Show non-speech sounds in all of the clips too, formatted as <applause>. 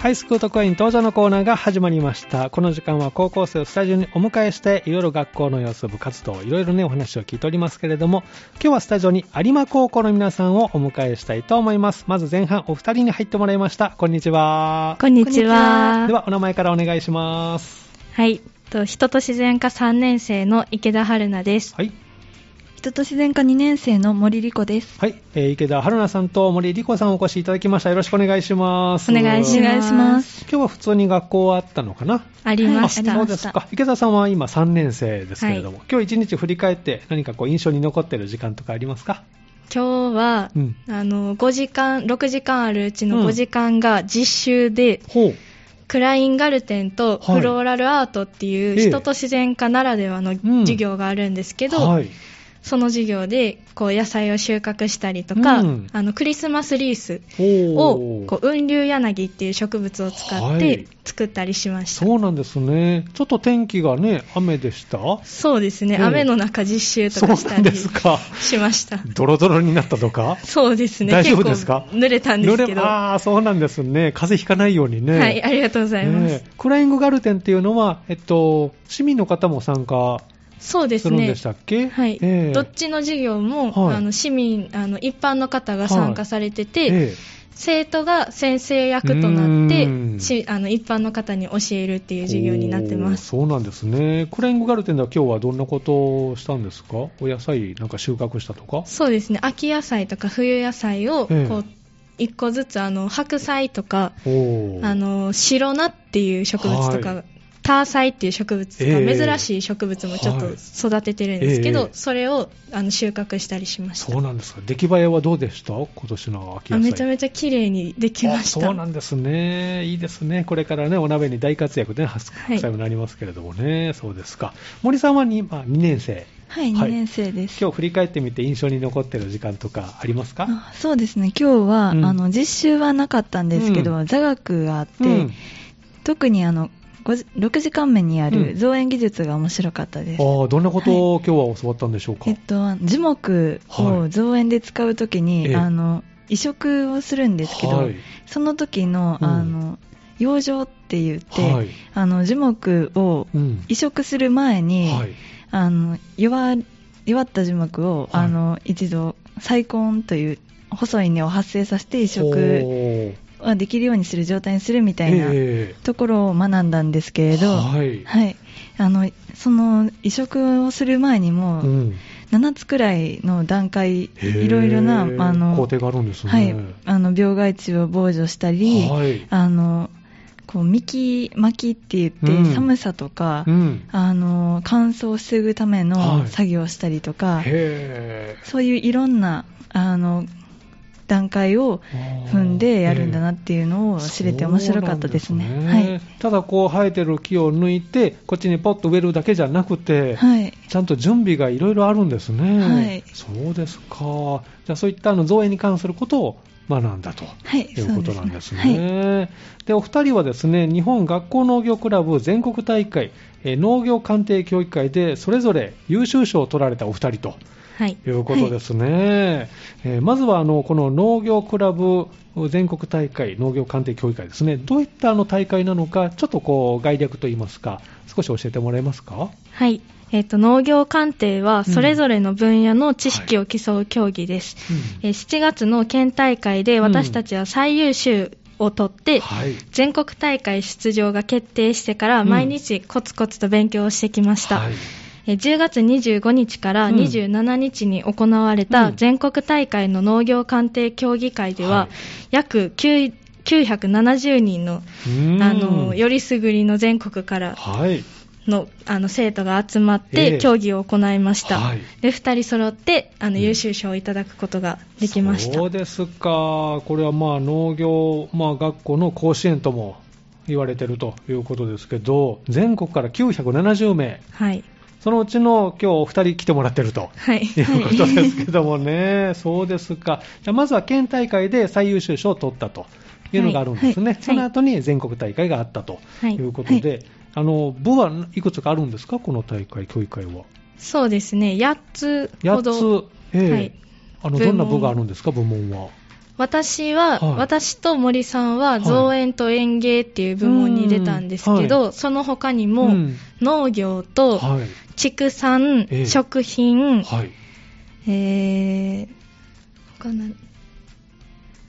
ハイスクール特派員登場のコーナーが始まりました。この時間は高校生をスタジオにお迎えして、いろいろ学校の様子、部活動、いろいろね、お話を聞いておりますけれども、今日はスタジオに有馬高校の皆さんをお迎えしたいと思います。まず前半お二人に入ってもらいました。こんにちは。こんにちは。では、お名前からお願いします。はい。と人と自然科3年生の池田春菜です。はい。人と自然科2年生の森理子です。はい、えー池田春菜さんと森理子さんお越しいただきました。よろしくお願いします。お願いします。今日は普通に学校はあったのかな？ありました。あそうですか。池田さんは今3年生ですけれども、は今日一日振り返って何かこう印象に残っている時間とかありますか？今日は、うんあの、5時間、6時間あるうちのうん5時間が実習で、ほう。クラインガルテンとはいフローラルアートっていうええ人と自然科ならではのん授業があるんですけど、はい。その授業でこう野菜を収穫したりとか、うんあのクリスマスリースおをこう雲竜柳っていう植物を使っはいて作ったりしました。そうなんですね。ちょっと天気がね、雨でした？そうですね、ええ雨の中実習とかしたり。しました。ドロドロになったとか？そうですね。大丈夫ですか？濡れたんですけど。濡れああ、そうなんですね。風邪ひかないようにね。はい、ありがとうございます。ねえクライングガルテンっていうのは、えっと、市民の方も参加そうですすねどっちの授業も、はい。あの市民あの、一般の方が参加されてて、ええ。生徒が先生役となってあの一般の方に教えるっていう授業になってます。そうなんですね。クライングガルテンでは今日はどんなことをしたんですか？お野菜なんか収穫したとか？そうですね、秋野菜とか冬野菜をええ。こう一個ずつあの白菜とかあの白菜っていう植物とか、はターサイっていう植物とか、ええ珍しい植物もちょっとはい育ててるんですけど、ええそれをあの収穫したりしましたそうなんですか。出来栄えはどうでした？今年の秋野菜。あめちゃめちゃ綺麗にできましたあそうなんですね。いいですね。これからね、お鍋に大活躍で、ね、白菜もなりますけれどもね。そうですか。森さんは 2,、まあ、2年生。はい、はい2年生です。今日振り返ってみて印象に残っている時間とかありますか？あそうですね、今日は、うんあの実習はなかったんですけど、う座学があって、うん特にあの5時6時間目にあうん。る造園技術が面白かったです。ああ、どんなことを今日は教わったんでしょうか、えっと、樹木を造園で使うときに、ええ。あの移植をするんですけど、はい。その時の,、うん。あの養生って言って、はい。あの樹木をうん。移植する前に、はい。あの弱弱った樹木を、はい。あの一度細根という細い根を発生させて移植はできるようにする状態にするみたいなえところを学んだんですけれど、はい。あのその移植をする前にも、うん。7つくらいの段階、いろいろなあの工程があるんですね。はい、あの病害虫を防除したり、はい。あのこう幹巻きって言って、うん。寒さとか、うん。あの乾燥を防ぐためはい。の作業をしたりとか、へそういういろんなあの段階をー踏んでやるんだなっていうのを知れて面白かったですね。すねただこう生えてる木を抜いて、こっちにポッと植えるだけじゃなくて、はい、はい、ちゃんと準備がいろいろあるんですね。はいそうですか。じゃあそういったあの造園に関することを学んだと。はい、いうことなんですね。はいでお二人はですね、日本学校農業クラブ全国大会、えー農業鑑定協議会でそれぞれ優秀賞を取られたお二人とはい。いうことですね。えーまずはあのこの農業クラブ全国大会農業鑑定協議会ですね。どういったあの大会なのか、ちょっとこう概略といいますか、少し教えてもらえますか？はい。えっ、と、農業鑑定は、それぞれの分野の知識を競う競技です。うんえー7月の県大会で私たちは最優秀を取って、はい。全国大会出場が決定してからうん毎日コツコツと勉強をしてきました。はいえー10月25日からうん。27日に行われうん。た全国大会の農業鑑定協議会では、はい。約9 970人のうん。あのよりすぐりの全国からはい。のあの生徒が集まっええ。て競技を行いました、はい。で2人揃ってあのうん。優秀賞をいただくことができました、そうですか。これはまあ農業、まあ、学校の甲子園とも言われてるということですけど、全国から970名、はいそのうちの今日お二人来てもらってると。はい。いうことですけどもね、そうですか。じゃあまずは県大会で最優秀賞を取ったと。いうのがあるんですね。はい。はい。その後に全国大会があったと。はい。いうことで、あの部はいくつかあるんですか、この大会、協議会は。そうですね。8つほど。8つ、ええ。はい。あのどんな部があるんですか、部門は。私は、はい。私と森さんは造園と園芸っていう部門に出たんですけど、うんその他にも、うん。農業とはい。畜産、ええ。食品、はい。えー、他何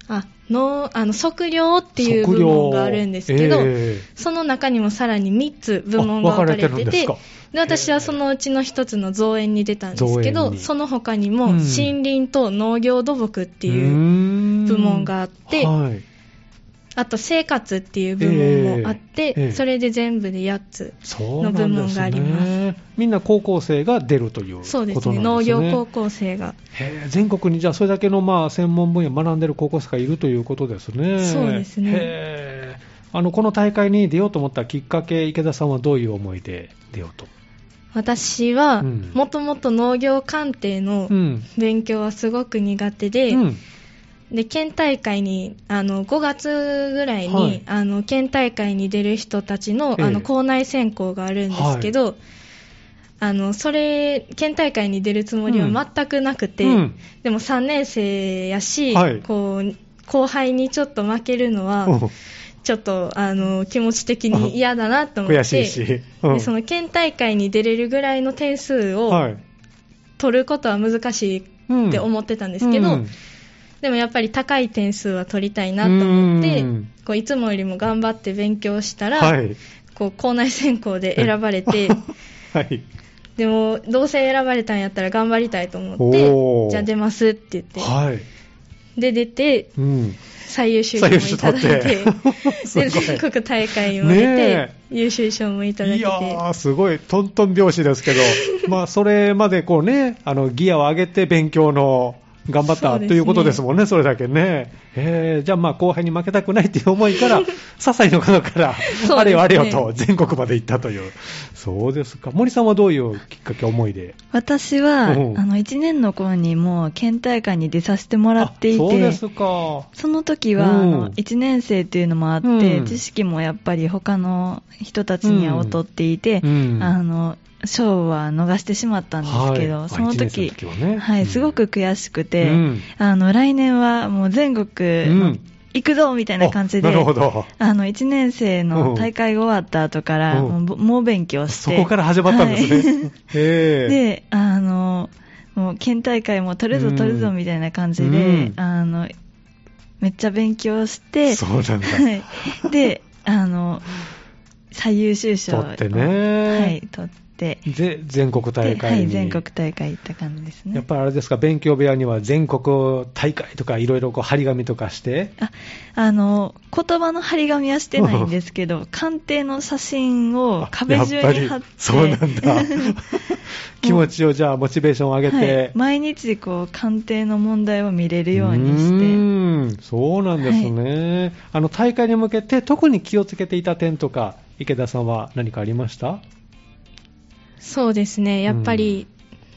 あ、農、あの、測量っていう部門があるんですけど、えその中にもさらに3つ部門が分かれてて、で私はそのうちの1つの造園に出たんですけど、に。その他にもうん。森林と農業土木ってーいう部部門があって、はい。あと生活っていう部門もあって、ええそれで全部で8つ。の部門がありますみんな高校生が出るということなんですね。そうですね、農業高校生が。へえ全国にじゃあそれだけのまあ専門分野学んでる高校生がいるということですね。そうですねあのこの大会に出ようと思ったきっかけ、池田さんはどういう思いで出ようと？私はうん、もともと農業鑑定のうん。勉強はすごく苦手で、うん。で、県大会に、あの、5月ぐらいに、はい。あの、県大会に出る人たちの、ええ。あの、校内選考があるんですけど、あの、それ、県大会に出るつもりは全くなくて、うん。でも3年生やし、はい。こう、後輩にちょっと負けるのは、うん。ちょっと、あの、気持ち的に嫌だなと思って、悔しいし。うん。でその県大会に出れるぐらいの点数をはい。取ることは難しいって思ってたんですけど、うんでもやっぱり高い点数は取りたいなと思ってうん、こういつもよりも頑張って勉強したら、はい。こう校内選考で選ばれて、<laughs> はい。でもどうせ選ばれたんやったら頑張りたいと思っおてー、じゃあ出ますって言って、はい。で出て、うん。最優秀賞もいただいて、で <laughs> 全国大会にも出てね、優秀賞もいただけていや、ー、すごい、トントン拍子ですけど、<laughs> まあ、それまでこうね、あの、ギアを上げて勉強の、頑張ったということですもんね、それだけね。えー、じゃあまあ、後輩に負けたくないっていう思いから、些細なことから、ねあれよあれよと全国まで行ったという。そうですか。森さんはどういうきっかけ、思いで。私は、うんあの、1年の頃にもう県大会に出させてもらっていあそうでて、すか。その時は、うんあの、1年生っていうのもあって、うん知識もやっぱり他の人たちには劣っていて、うんあの、賞は逃してしまったんですけど、はい。その時、時はね。はい、うん。すごく悔しくて、うん。あの、来年はもう全国、うん。行くぞみたいな感じで、あなるほど。あの、1年生の大会が終わった後から、うん。もう猛勉強して。そこから始まったんですね。は <laughs> で、あの、もう県大会も取るぞ取るぞみたいな感じで、うん。あの、めっちゃ勉強して、そうなんだ。はい。で、あの、最優秀賞を取ってね。はい、取って、で、全国大会はい、全国大会行った感じですね。やっぱりあれですか、勉強部屋には全国大会とかいろいろこう張り紙とかして、ああの、言葉の張り紙はしてないんですけど、鑑定の写真を壁中に貼って、そうなんだ。<laughs> 気持ちをじゃあ、モチベーションを上げはい。て。毎日こう鑑定の問題を見れるようにして、うーんそうなんですね、あの大会に向けて特に気をつけていた点とか、池田さんは何かありました？そうですね、やっぱり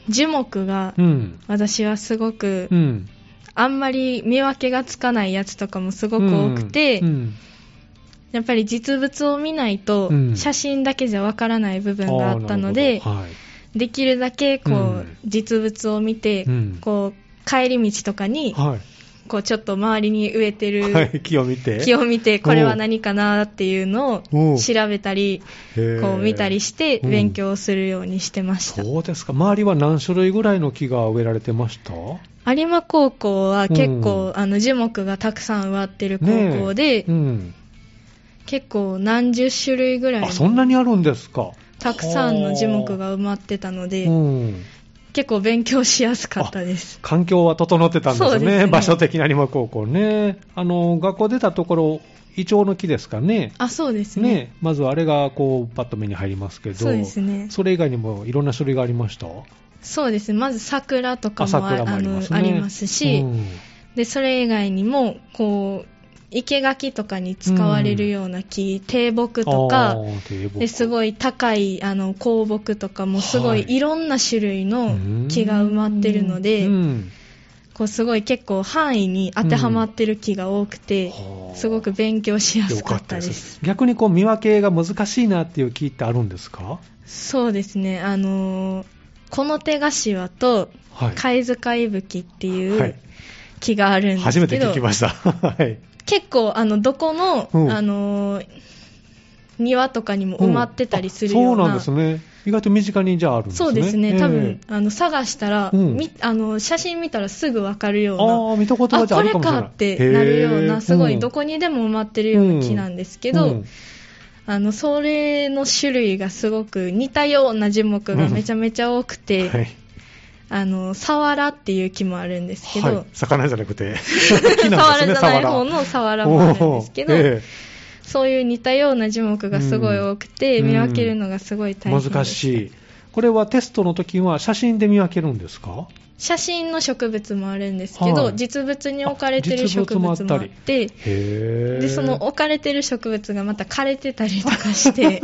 樹木がうん。私はすごくう、ん。あんまり見分けがつかないやつとかもすごく多くて、うん。やっぱり実物を見ないとうん。写真だけじゃわからない部分があったので、できるだけこう、うん。実物を見て、うん。こう帰り道とかに、はいこうちょっと周りに植えてるはい、木を見て。木を見て、これは何かなっていうのうんを調べたり、こう見たりしてうん勉強するようにしてました。そうですか。周りは何種類ぐらいの木が植えられてました？有馬高校は結構、うんあの樹木がたくさん植わってる高校で、うん。結構何十種類ぐらいあ、そんなにあるんですか。たくさんの樹木が埋まってたので、うん。結構勉強しやすかったです。環境は整ってたんですね。そうですね場所的に有馬高校ね。あの、学校出たところ、イチョウの木ですかね。あ、そうですね。ね、まずあれがこうパッと目に入りますけど、そうですねそれ以外にもいろんな種類がありました？そうですね。まず桜とかあもあありますねありますし、うんで、それ以外にも、こう、生垣とかに使われるような木、低木とあか、ですごい高いあの香木とかもすごはい。いいろんな種類の木が埋まってるので、うん。こうすごい結構範囲に当てはまってる木が多くて、はあ。すごく勉強しやすかったよです。逆にこう見分けが難しいなっていう木ってあるんですか？そうですね、あのーこの手柏とはい。貝塚いぶきっていう、はい。木があるんです初めてけど、聞きました。<laughs> はい。結構、あの、どこの、うんあのー庭とかにも埋まってたりするような。んあそうなんですね。意外と身近にじゃああるんですね。そうですね、ええ多分、あの探したら、うんみあの写真見たらすぐ分かるような、ああ、見たことあ。これかってなるような、すごいどここにでも埋まってるような木なんですけど、あのそれの種類がすごく似たような樹木がめちゃめちゃ多くて、はい。あのサワラっていう木もあるんですけど、はい、魚じゃなくて、<laughs> 木サなんですね、ワラじゃない方のサワラ。もあるんですけど、おー。えそういう似たような樹木がすごい多くて、うん。見分けるのがすごいえ大変でした難しい。これはテストの時は写真で見分けるんですか？写真の植物もあるんですけど、はい実物に置かれてる植物もあったりって。でその置かれてる植物がまた枯れてたりとかして、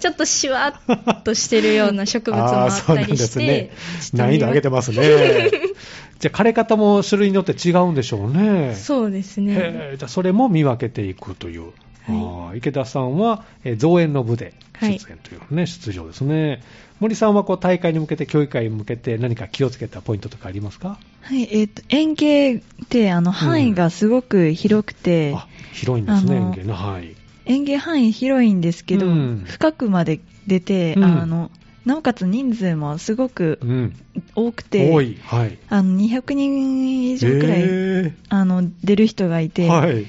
ちょっとシワっとしてるような植物もあったりして、ちょっと難易度上げてますね。<laughs> じゃあ枯れ方も種類によって違うんでしょうね。そうですね。じゃあそれも見分けていくという。あー池田さんは、えー造園の部で出演というね、出場ですね。森さんはこう大会に向けて、競技会に向けて何か気をつけたポイントとかありますか、はい、えっ、と、園芸って、あの、範囲がすごく広くて、あ広いんですね、園芸の範囲。園芸範囲広いんですけど、うん。深くまで出て、うん。あの、なおかつ人数もすごくうん、多くて、多い、はい。あの、200人以上くらい、へあの、出る人がいーて、はい。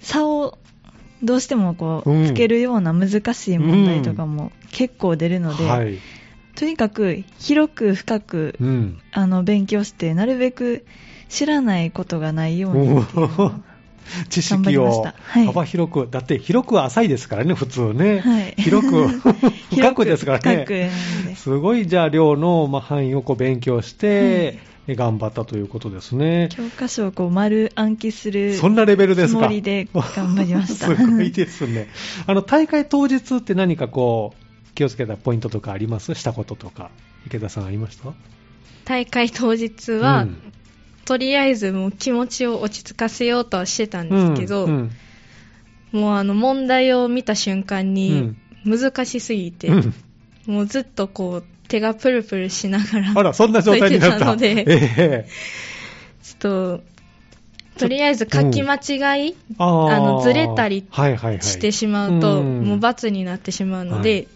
差をどうしてもこう、うん。つけるような難しい問題とかも結構出るので、はい。とにかく広く深く、うん。あの、勉強して、なるべく知らないことがないように <laughs> 知識をりましたはい幅広く、だって広くは浅いですからね、普通ね。はい広く、<laughs> 深くですからね。すごい、じゃあ、量のまあ範囲をこう勉強して、頑張ったということですね。教科書をこう丸暗記するそんなレベルですかつもりで頑張りました。<laughs> すごいですね。あの、大会当日って何かこう、気をつけたポイントとかあります？したこととか。池田さんありました？大会当日は、うん。とりあえずもう気持ちを落ち着かせようとはしてたんですけど、うんうん。もうあの問題を見た瞬間に難しすぎて、うん。もうずっとこう手がプルプルしながらあら、そんな状態になった。<laughs> のでええ。ちょっととりあえず書き間違いあーあのずれたりはいはいはい。してしまうと、うん。もう罰になってしまうので、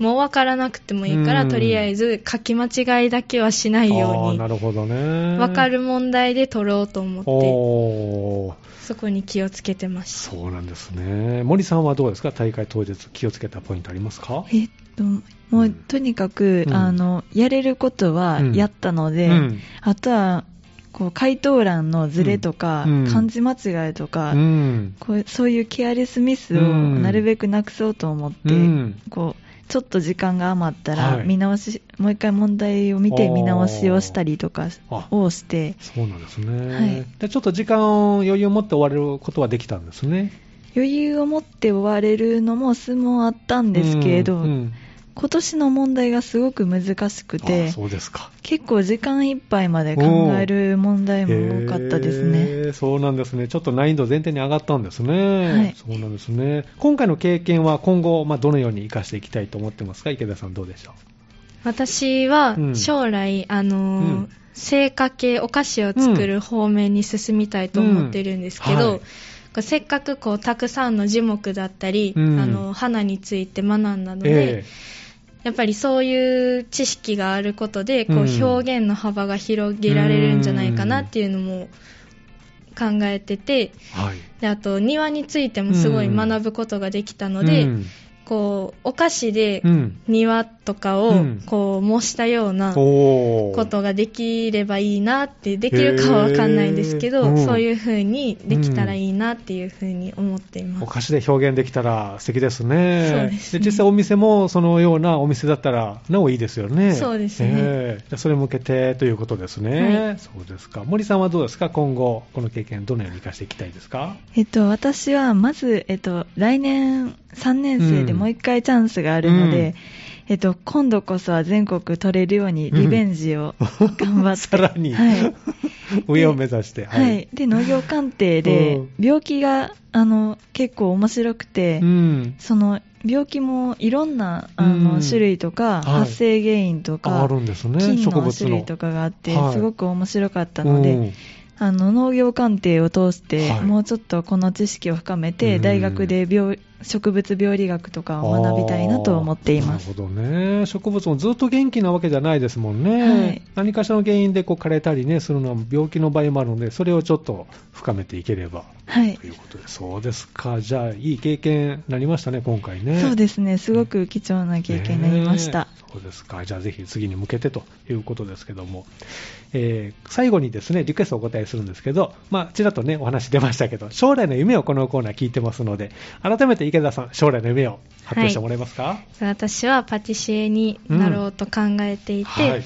もう分からなくてもいいから、うん。とりあえず書き間違いだけはしないようになるほどね。分かる問題で取ろうと思ってそこに気をつけてましたそうなんですね。森さんはどうですか？大会当日気をつけたポイントありますか？えっと、もう、うん。とにかく、うん。あの、やれることはやったので、うん。あとは、こう、回答欄のズレとか、うん。漢字間違いとか、うん。こうそういうケアレスミスをうん。なるべくなくそうと思って、うん。こう、ちょっと時間が余ったはい。ら、見直し、もう一回問題を見て見直しをしたりとかあ。をして、そうなんですね。はい。でちょっと時間を余裕を持って終われることはできたんですね。余裕を持って終われるのも数問あったんですけれど、うんうん今年の問題がすごく難しくあて、そうですか。結構時間いっぱいまで考える問題も多かったですね。そうなんですね。ちょっと難易度全体に上がったんですね。はいそうなんですね。今回の経験は今後、まあ、どのように活かしていきたいと思ってますか？池田さんどうでしょ私はうん将来、あのーうん製菓系お菓子を作る方面に進みたいと思ってるんですけど、うんはいせっかくこうたくさんの樹木だったり、うん。あの花について学んだのうで、えやっぱりそういう知識があることでこう表現の幅が広げられるんじゃないかなっていうのも考えててえはい。であと庭についてもすごい学ぶことができたので、うんこうお菓子でうん。庭とかをうん。こう模したようなことができればいいなってできるかはわかんないんですけど、そういう風にできたらいいなっていう風に思っています。お菓子で表現できたら素敵ですね。そうですね。実際お店もそのようなお店だったらなおいいですよね。そうですね。それに向けてということですね。はい。そうですか。森さんはどうですか？今後、この経験どのように活かしていきたいですか？えっと、私はまず、えっと、来年3年生でもう一回チャンスがあるので、うん。えっと、今度こそは全国取れるようにリベンジを頑張って、<laughs> さらに、はい。<laughs> 上を目指して。はい。で、農業鑑定でうん、病気が、あの、結構面白くて、うん。その、病気もいろんな、あの、うん。種類とか、はい。発生原因とか、あるんですね、菌の。の。種類とかがあって、はい。すごく面白かったので、うん。あの農業鑑定を通して、はい。もうちょっとこの知識を深めて、うん。大学で病植物病理学とかを学びたいなと思っています。なるほどね。植物もずっと元気なわけじゃないですもんね。はい何かしらの原因でこう枯れたりね、するのは病気の場合もあるので、それをちょっと深めていければ。はいということで、そうですか。じゃあ、いい経験になりましたね、今回ね。そうですね、すごく貴重な経験になりました。そうですか。じゃあぜひ次に向けてということですけども、えー最後にですね、リクエストをお答えするんですけど、まあ、ちらっとね、お話出ましたけど、将来の夢をこのコーナー聞いてますので、改めて池田さん、将来の夢を発表してもらえますか、私はパティシエになろうと考えていて、はい。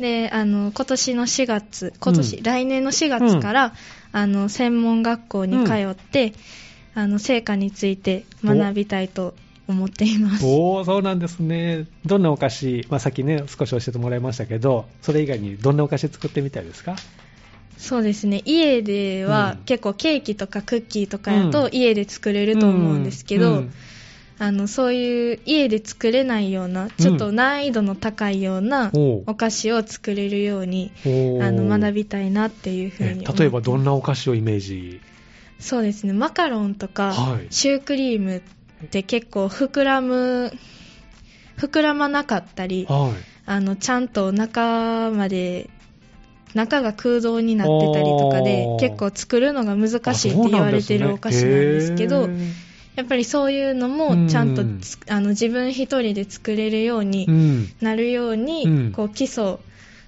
であの今年の4月今年、うん来年の4月から、あの専門学校に通って、あの成果について学びたいと思っています。おー、そうなんですね。どんなお菓子、まあ、さっきね、少し教えてもらいましたけど、それ以外にどんなお菓子作ってみたいですか？そうですね。家ではうん。結構ケーキとかクッキーとかやうん。と家で作れると思うんですけど、うんあのそういう家で作れないようなちょっと難易度の高いようなお菓子を作れるようにおーあの学びたいなっていうふうに例えばどんなお菓子をイメージ？そうですね。マカロンとか、はい。シュークリームって結構膨らむ膨らまなかったりはい。あのちゃんと中まで中が空洞になってたりとかで結構作るのが難しいって言われてるお菓子なんですけどやっぱりそういうのもちゃんとつあの自分一人で作れるように。なるように、うんこう基礎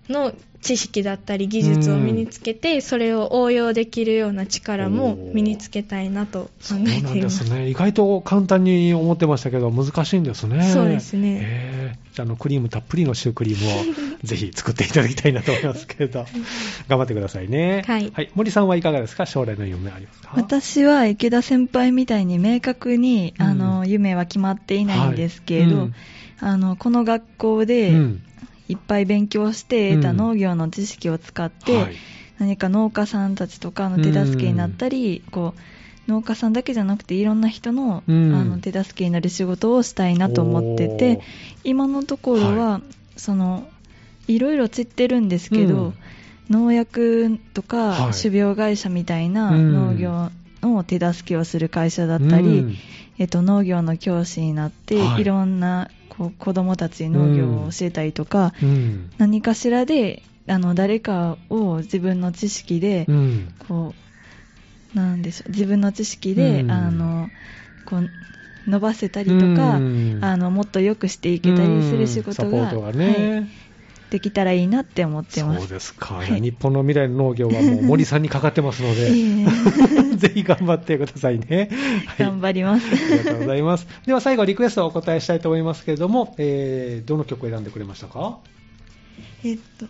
の知識だったり技術を身につけて、それを応用できるような力も身につけたいなと考そうなんえていま。ですすね。意外と簡単に思ってましたけど、難しいんですね。そうですねへーじゃあ、あの、クリームたっぷりのシュークリームをぜひ作っていただきたいなと思いますけれど、頑張ってくださいね。はい。森さんはいかがですか？将来の夢ありますか？私は池田先輩みたいに明確に、うん。あの夢は決まっていないんですけれど、はい。うんあのこの学校でうん。いっぱい勉強して得たうん。農業の知識を使って、はい。何か農家さんたちとかの手助けになったり、こう農家さんだけじゃなくていろんな人の,、うん。あの手助けになる仕事をしたいなと思ってて今のところは、はそのいろいろ知ってるんですけど、うん。農薬とか、はい。種苗会社みたいなうん。農業の手助けをする会社だったり、うん。えっと、農業の教師になって、はい。い、ろんなこう子供たちに農業を教えたりとか、うん。何かしらであの誰かを自分の知識で、うん。こうなんでしょう自分の知識で、うん。あのこう伸ばせたりとか、うん。あのもっと良くしていけたりする仕事がね、はいできたらいいなって思ってまそうす。ですか、はい日本の未来の農業はもう森さんにかかってますので、<laughs> <laughs> ぜひ頑張ってくださいね。はい頑張ります。ありがとうございます。<laughs> では最後リクエストをお答えしたいと思いますけれども、えーどの曲を選んでくれましたか？えっと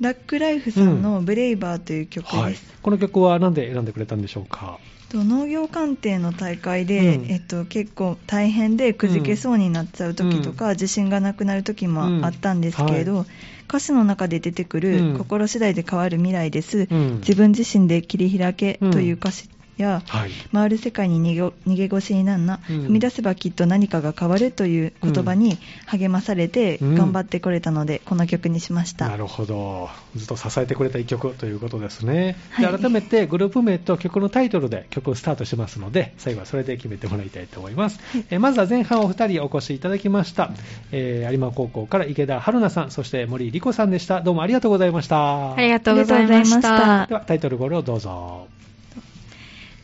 ラックライフさんの「ブレイバー」という曲です。はい。この曲は何で選んでくれたんでしょうか？と農業鑑定の大会で、うん。えっと、結構大変でくじけそうになっちゃう時とか、自信がなくなる時もあったんですけれど、うんは歌詞の中で出てくる、うん。心次第で変わる未来です、うん。自分自身で切り開けという歌詞や、はい。回る世界に逃げ逃げ腰になんな、うん踏み出せばきっと何かが変わるという言葉に励まされてうん頑張ってこれたので、この曲にしました。なるほど。ずっと支えてくれた一曲ということですね。はいで改めてグループ名と曲のタイトルで曲をスタートしますので、最後はそれで決めてもらいたいと思います。えーまずは前半お二人お越しいただきました。えー有馬高校から池田春菜さん、そして森理子さんでした。どうもありがとうございました。ありがとうございましたたで。はタイトルコールをどうぞ。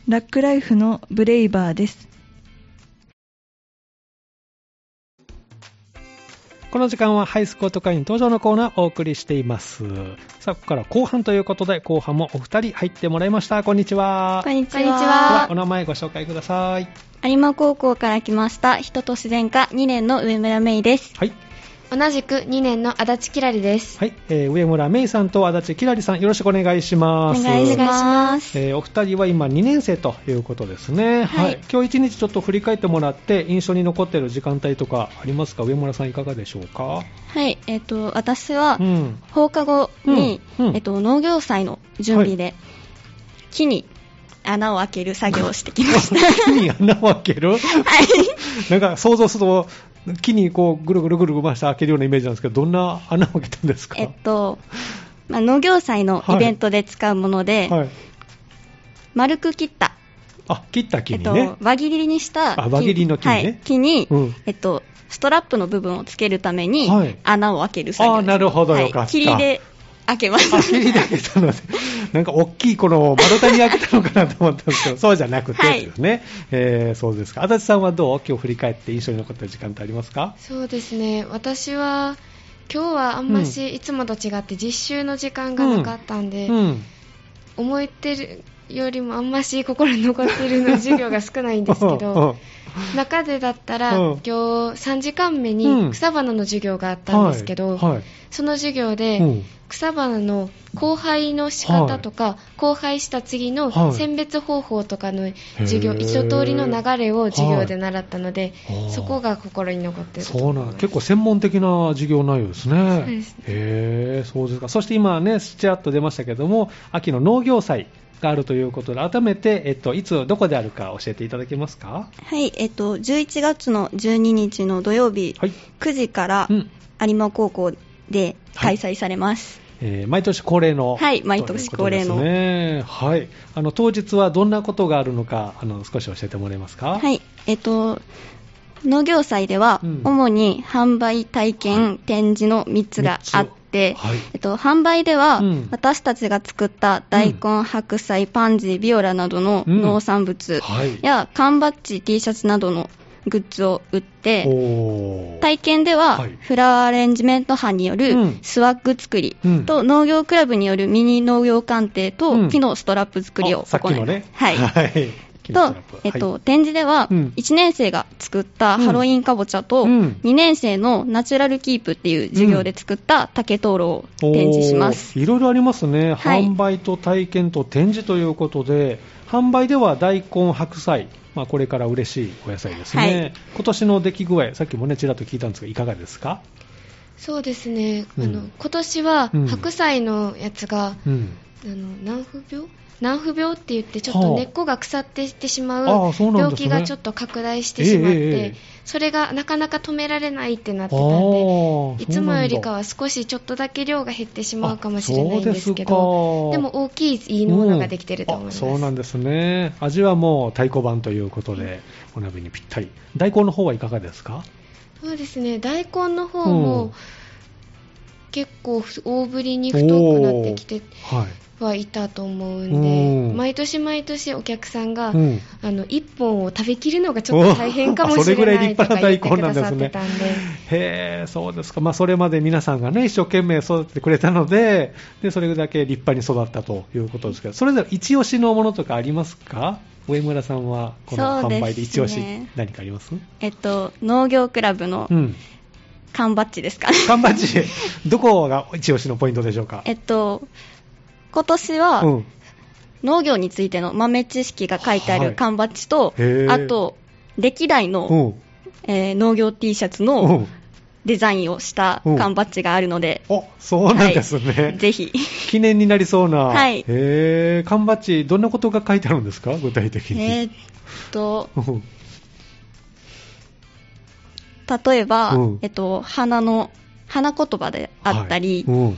ラックライフのブレイバーです。この時間はハイスコート会員登場のコーナーをお送りしています。さあ、ここから後半ということで、後半もお二人入ってもらいました。こんにちは。こんにちこんにちは。でははお名前ご紹介ください。有馬高校から来ました、人と自然科2年の上村芽衣です。はい。同じく2年の足立きらりです。はい、えー上村芽衣さんと足立きらりさん、よろしくお願いしおます。願いします。えーお二人は今2年生ということですね。はい今日一日ちょっと振り返ってもらって、印象に残っている時間帯とかありますか？上村さんいかがでしょうか？はい、えっ、と、私はうん。放課後に、うんうんえっ、と、農業祭の準備で、木に穴を開ける作業をしてきました。<laughs> 木に穴を開ける？<laughs> はい。<laughs> なんか想像すると、木にこうぐるぐるぐる回して開けるようなイメージなんですけど、どんな穴を開けたんですか？えっと、まあ、農業祭のイベントで使うもので、はい。丸く切った、あ、切った木えっにね。と、輪切りにしたあ輪切りの木ね。はい、木に、うん。えっと、ストラップの部分をつけるために、はい。穴を開ける作業です。あなるほど。はいよかった。切りで開けます。あ、切りだけたので、<laughs> なんか大きいこの丸太に開けたのかなと思ったんですけど、<laughs> そうじゃなくてはいですね。えーそうですか。足立さんはどう？今日振り返って印象に残った時間ってありますか？そうですね。私は、今日はあんまし、いつもと違って実習の時間がなかったんで、うん。思ってるよりもあんまし心に残ってるの授業が少ないんですけ <laughs> うんど、中でだったら、うん。今日3時間目うん。に草花の授業があったんですけど、その授業で、うん。草花の交配の仕方とか、交配した次のはい。選別方法とかの授業、一通りの流れを授業で習ったので、はい。そこが心に残ってるとそうなん結構専門的な授業内容ですね。そうです。ねへーそうですか。そして今ね、ちらっと出ましたけども、秋の農業祭があるということで、改めて、えっと、いつ、どこであるか教えていただけますか？はい、えっと、11月の12日の土曜日、はい。9時からうん。有馬高校で開催されます。えー毎年恒例の。はい毎年恒例のね。はい。あの、当日はどんなことがあるのか、あの、少し教えてもらえますか？はい、えっと、農業祭では、うん主に販売、体験、展示の3つがあって、はい。えっと、販売では、うん。私たちが作った大根、白菜、パンジー、ビオラなどのうん。農産物はい。や、缶バッジ、T シャツなどのグッズを売って、体験では、はい。フラワーアレンジメント班にようん。るスワッグ作りうん。と、農業クラブによるミニ農業鑑定うん。と木のストラップ作りをあさっ行います。きのね。はい。とえっと、はい。展示では、うん。1年生が作ったハロウィンかぼちゃと、うん。2年生のナチュラルキープっていう授業で作った竹灯籠を展示します。いろいろありますね、はい。販売と体験と展示ということで、販売では大根、白菜、まあ、これから嬉しいお野菜ですね、はい。今年の出来具合、さっきもね、ちらっと聞いたんですが、いかがですか、そうですね、うん。あの今年はうん。白菜のやつが、うん、あの南腐病？南腐病って言ってちょっはあ。と根っこが腐っていってしまう病気がちょっと拡大してしまって、それがなかなか止められないってなってたんあでーいつもよりかは少しちょっとだけ量が減ってしまうかもしれないんですけあどでも大きいいいものができてると思います、うんあそうなんですね、味はもう太鼓判ということで、お鍋にぴったり、大根の方はいかがですか？そうですね。大根の方うん。も結構大ぶりに太くなってきてはいはいたと思うんで、うん毎年毎年お客さんが、うん。あの1本を食べきるのがちょっと大変かもしれおあそれぐらいないと立派なか言ってなんですねさってたんで、へえ、そうですか。まあ、それまで皆さんがね、一生懸命育ててくれたので、で、それだけ立派に育ったということですけど、それぞれ一押しのものとかありますか？上村さんは、この販売で一押し、何かあります？えっと、農業クラブのうん。缶バッジですかね。缶バッジ、どこが一押しのポイントでしょうか？えっと、今年は、うん。農業についての豆知識が書いてあはいる缶バッジと、へーあと、歴代うの、ん。えー農業 T シャツうのん。デザインをした缶バッジがあるので、お、そうなんですね。<laughs> ぜひ。記念になりそうな。はいへえ、缶バッジ、どんなことが書いてあるんですか？具体的に。えーっと、うん例えば、うんえっと、花の、花言葉であったり、はいうん。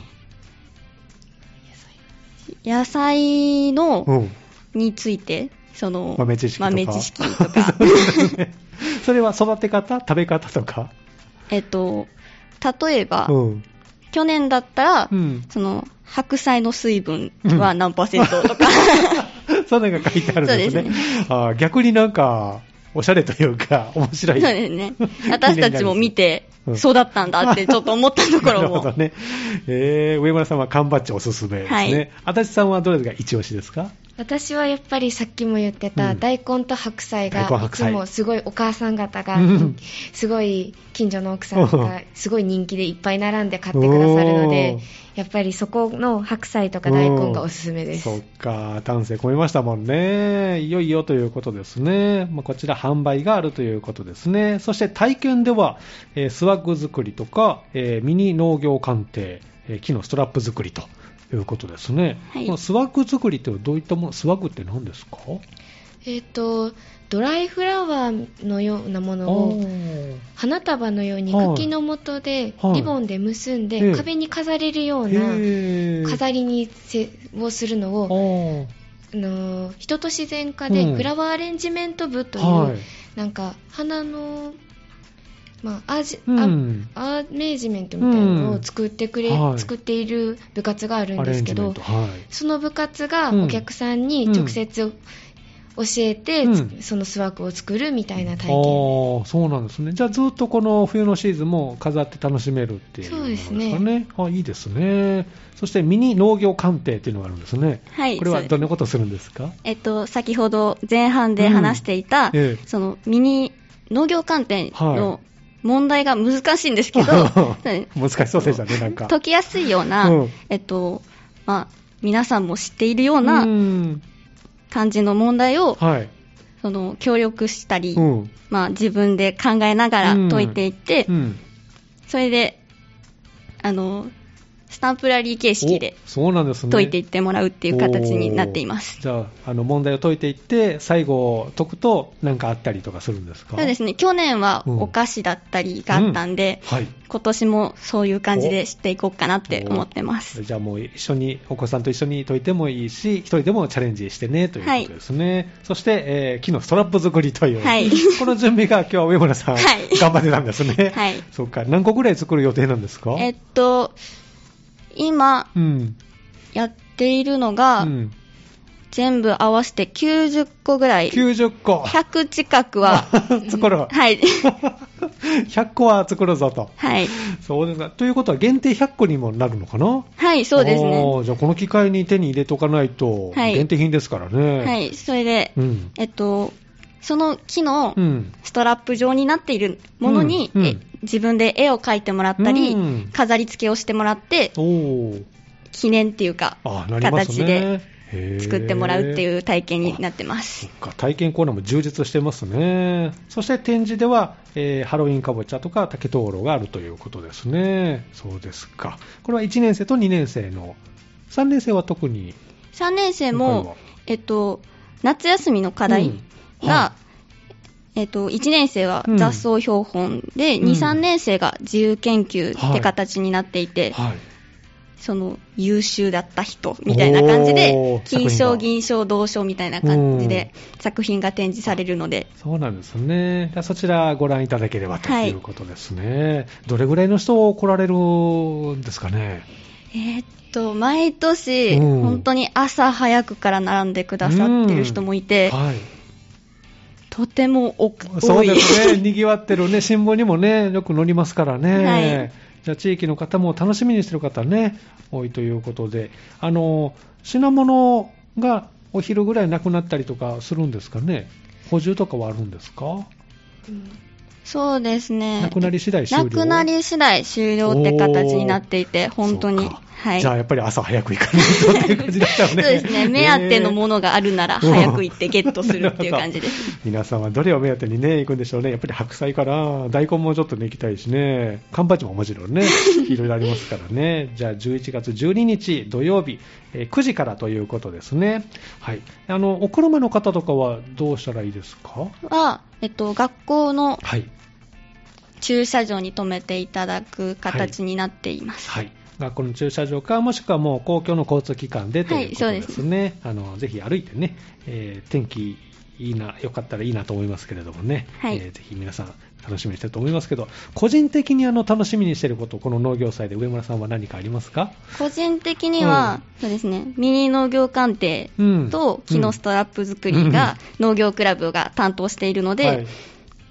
野菜の、うん。について、その、豆知識とか。豆知識とか <laughs> それは育て方？食べ方とか？えっと、例えば、うん。去年だったら、うん。その、白菜の水分は何パーセントとか、<laughs> そういうのが書いてあるんですね。すあー逆になんか、おしゃれというか、面白い。そうですね。私たちも見てうん、そうだったんだってちょっと思ったところも <laughs> なるほど。ね。えー、上村さんは缶バッジおすすめですね。はい足立さんはどれが一押しですか？私はやっぱりさっきも言ってた、うん。大根と白菜がいつもすごいお母さん方が、うん。すごい近所の奥さんがすごい人気でいっぱい並んで買ってくださるのでやっぱりそこの白菜とか大根がおすすめです、そっか、丹精込めましたもんね。いよいよということですね。まあ、こちら販売があるということですね。そして体験では、えースワッグ作りとか、えーミニ農業鑑定、えー木のストラップ作りということですね。はい。スワッグ作りってどういったもの、スワッグって何ですか？ええっ、と、ドライフラワーのようなものおをー。花束のようにはい茎の元ではい。リボンで結んで、ええ。壁に飾れるようへなー。飾りにせをするのを、あのー人と自然科でうん。フラワーアレンジメント部という、はい。なんか花の、まあアージうんアーメージメントみたいなのを作ってくれ、うんはい作っている部活があるんアですけどはい。その部活がうんお客さんに直接教えて、うんそのスワークを作るみたいな体験。あーそうなんですね。じゃあずっとこの冬のシーズンも飾って楽しめるっていうそうですね。あいいですね。そしてミニ農業鑑定っていうのがあるんですね。はいこれはどんなことをするんですか？えっと、先ほど前半で話していた、うんええそのミニ農業観点はいの問題が難しいんですけど、<laughs> 難しそうでしたね、なんか。解きやすいような、うんえっと、まあ、皆さんも知っているようなうん感じの問題を、はい。その協力したり、うん。まあ、自分で考えながら解いていって、うん。それで、あの、スタンプラリー形式でおそうなんですね。解いていってもらうっていう形になっています。じゃあ、あの問題を解いていって、最後解くと何かあったりとかするんですか？そうですね、去年はうんお菓子だったりがあったんで、はい。今年もそういう感じでしていこうかなって思ってます。じゃあもう一緒に、お子さんと一緒に解いてもいいし、一人でもチャレンジしてねということですね。そして、えー木のストラップ作りという、はい <laughs> この準備が今日は上村さん、はい頑張ってたんですね。はいそうか。何個ぐらい作る予定なんですか？えっと、今うん。やっているのが、うん。全部合わせて90個ぐらい、90個。100近くは、<laughs> 作る。はい。<laughs> 100個は作るぞと。はい。そうですか。ということは限定100個にもなるのかな？はい、そうですね。じゃあこの機会に手に入れておかないと、はい限定品ですからね。はい、それで、うん。えっと、その木のうん。ストラップ状になっているものに、うんうんえ自分で絵を描いてもらったり、うん飾り付けをしてもらって、記念っていうか、あ、なります形ね。で作ってもらうってう。いう体験になってます体験コーナーも充実してますね。そして展示では、えーハロウィンかぼちゃとか竹灯籠があるということですね。そうですか。これは1年生と2年生の、3年生は特に、3年生も、えっと、夏休みの課題うんが、はえっと、1年生はうん雑草標本で、うん2、3年生が自由研究って形になっていて、はい。その優秀だった人みたいな感じで、金賞、銀賞、銅賞みたいな感じで作品が展示されるので、そうなんですね。そちらご覧いただければとはいいうことですね。どれぐらいの人来られるんですかね？えーっと、毎年、うん本当に朝早くから並んでくださってる人もいて、はい。とてもおそう多い。ですね。賑わってるね、<laughs> 新聞にもね、よく載りますからね。はいじゃあ地域の方も楽しみにしてる方ね、多いということで、あの、品物がお昼ぐらいなくなったりとかするんですかね。補充とかはあるんですか？そうですね。なくなり次第終了？なくなり次第終了って形になっていて、本当に。はい。じゃあやっぱり朝早く行かないとっていう感じだったよね。そうですね。目当てのものがあるなら、うん早く行ってゲットするっていう感じです。皆さんはどれを目当てにね、行くんでしょうね。やっぱり白菜から、大根もちょっとね、行きたいしね。缶バッジももちろんね、<laughs> いろいろありますからね。じゃあ11月12日土曜日、えー9時からということですね。はい。あの、お車の方とかはどうしたらいいですか？は、えっと、学校のはい。駐車場に停めていただく形になっています。はい。学校の駐車場か、もしくはもう公共の交通機関でということではいそうです。ね。あの、ぜひ歩いてね、えー天気いいな、よかったらいいなと思いますけれどもね。はい。えーぜひ皆さん楽しみにしてると思いますけど、個人的にあの、楽しみにしてること、この農業祭で上村さんは何かありますか？個人的には、そうですね、ミニ農業鑑定うん。と木のストラップ作りが農業クラブが担当しているので、はい。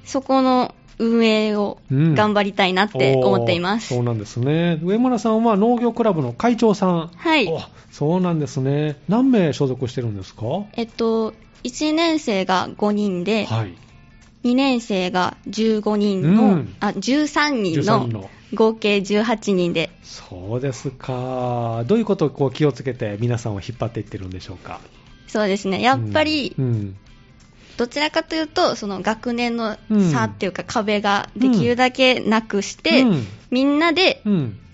そこの運営をうん頑張りたいなって思っています。おーそうなんですね。上村さんは農業クラブの会長さん。はいおそうなんですね。何名所属してるんですか？えっと、1年生が5人で、はい。2年生が15人の、うんあ、13人13のの合計18人で、そうですか。どういうことをこう気をつけて皆さんを引っ張っていってるんでしょうか？そうですね、やっぱりう、んどちらかというと、その学年のうん差っていうか壁ができるだけなくして、うんみんなで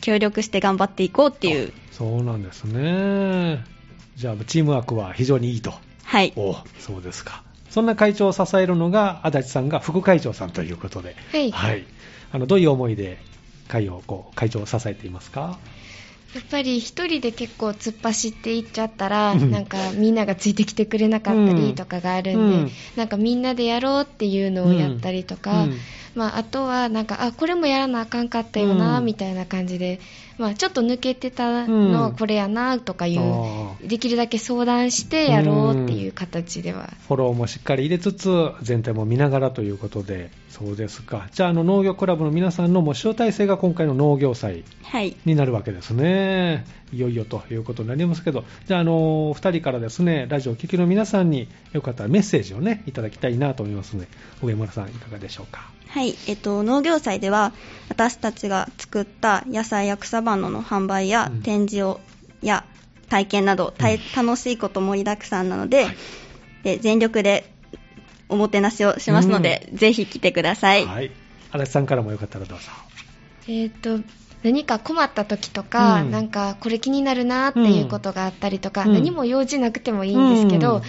協力して頑張っていこうっていう、そうなんですね。じゃあチームワークは非常にいいと。はい。おそうですか。そんな会長を支えるのが足立さんが副会長さんということで、はいあのどういう思いで会をこう会長を支えていますか？やっぱり一人で結構突っ走っていっちゃったら、うん。なんかみんながついてきてくれなかったりとかがあるんで、うん。なんかみんなでやろうっていうのをやったりとか、うん。まあ、あとはなんかあこれもやらなあかんかったよな、うん。みたいな感じで、まあ、ちょっと抜けてたのうんこれやなとかいう、あーできるだけ相談してやろうっていう形では、フォローもしっかり入れつつ、全体も見ながらということで、そうですか。じゃあ、あの農業クラブの皆さんのもう集大成が今回の農業祭はい。になるわけですね。いよいよということになりますけど、じゃあ、あの、2人からですね、ラジオを聴きの皆さんによかったらメッセージをね、いただきたいなと思いますので、上村さんいかがでしょうか？はい、えっと、農業祭では私たちが作った野菜や草花の販売やうん展示を、や体験など、楽しいこと盛りだくさんなので,、で全力でおもてなしをしますので、ぜひ来てください。はい。足立さんからもよかったらどうぞ。えー、と何か困った時とか、うんなんかこれ気になるなっていうことがあったりとか、うん何も用事なくてもいいんですけど、うん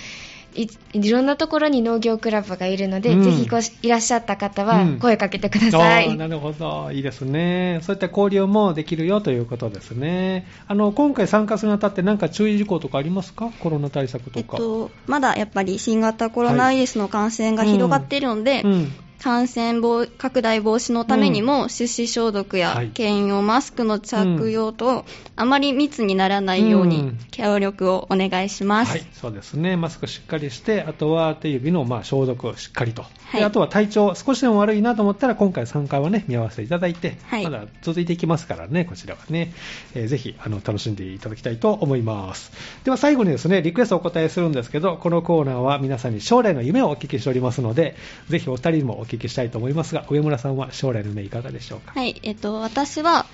いいろんなところに農業クラブがいるので、うんぜひごいらっしゃった方はうん声かけてください。あーなるほど、いいですね。そういった交流もできるよということですね。あの今回参加するにあたって何か注意事項とかありますか？コロナ対策とか。えっと、まだやっぱり新型コロナウイルスの感染が広がっているので、うん感染防拡大防止のためにも、手指消毒やはい兼用マスクの着用と、あまり密にならないようにうん協力をお願いします。はい、そうですね。マスクしっかりして、あとは手指のまあ消毒をしっかりと。はいであとは体調少しでも悪いなと思ったら、今回3回はね、見合わせていただいて、はいまだ続いていきますからね、こちらはね。えーぜひ、あの、楽しんでいただきたいと思います。では最後にですね、リクエストをお答えするんですけど、このコーナーは皆さんに将来の夢をお聞きしておりますので、ぜひお二人にもお聞きしたいと思いますが、上村さんは将来の夢いかがでしょうか？はい、えっと、私は、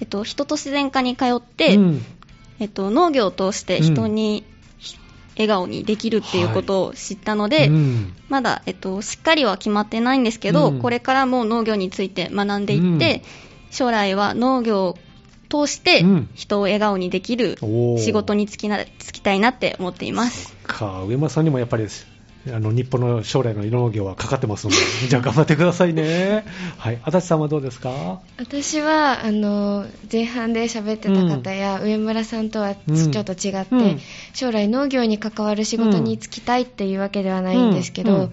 えっと、人と自然科に通って、うん。えっと、農業を通して人に、笑顔にできるっていうことを知ったので、うん。まだ、えっと、しっかりは決まってないんですけど、うん。これからも農業について学んでいって、将来は農業を通してうん。人を笑顔にできる仕事に就きな就きたいなって思っています。か。上村さんにもやっぱりあの日本の将来の農業はかかってますので、<laughs> じゃあ頑張ってくださいね。はい、足立さんはどうですか？私はあの前半で喋ってた方や、上村さんとはちうんょっと違って、うん。将来農業に関わる仕事に就きたいっていうわけではないんですけど、うん。うん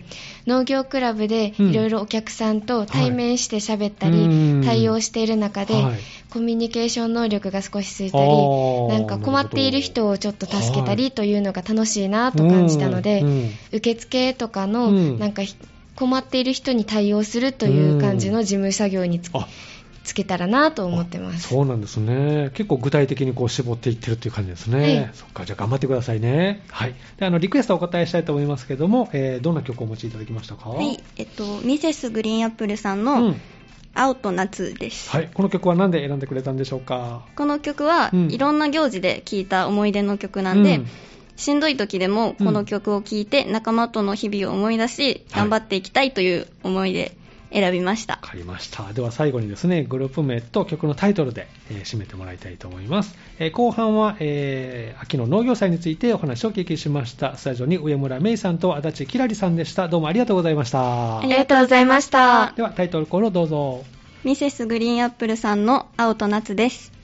農業クラブでうん。いろいろお客さんと対面して喋ったり、うん。対応している中で、はい。コミュニケーション能力が少しついたありー。なんか困っている人をちょっと助けたはい。りというのが楽しいなと感じたので、受付とかの、うん。なんかひ困っている人に対応するという感じの事務作業につ,、あつけたらなと思ってます。そうなんですね。結構具体的にこう絞っていってるっていう感じですね。はいそっか、じゃあ頑張ってくださいね。はい。で、あの、リクエストをお答えしたいと思いますけども、えーどんな曲をお持ちいただきましたか？はい、えっと、ミセスグリーンアップルさんうのん。青と夏です。はい。この曲は何で選んでくれたんでしょうか？この曲は、うんいろんな行事で聴いた思い出の曲なんで、うんしんどい時でもこの曲を聴いて仲間との日々を思い出し、頑張っていきたいという思いで選びましたわ。かりました。では最後にですね、グループ名と曲のタイトルで、えー締めてもらいたいと思います。えー後半は、えー秋の農業祭についてお話をお聞きしました。スタジオに上村芽衣さんと足立きらりさんでした。どうもありがとうございました。ありがとうございました。ではタイトルコールをどうぞ。ミセスグリーンアップルさんの青と夏です。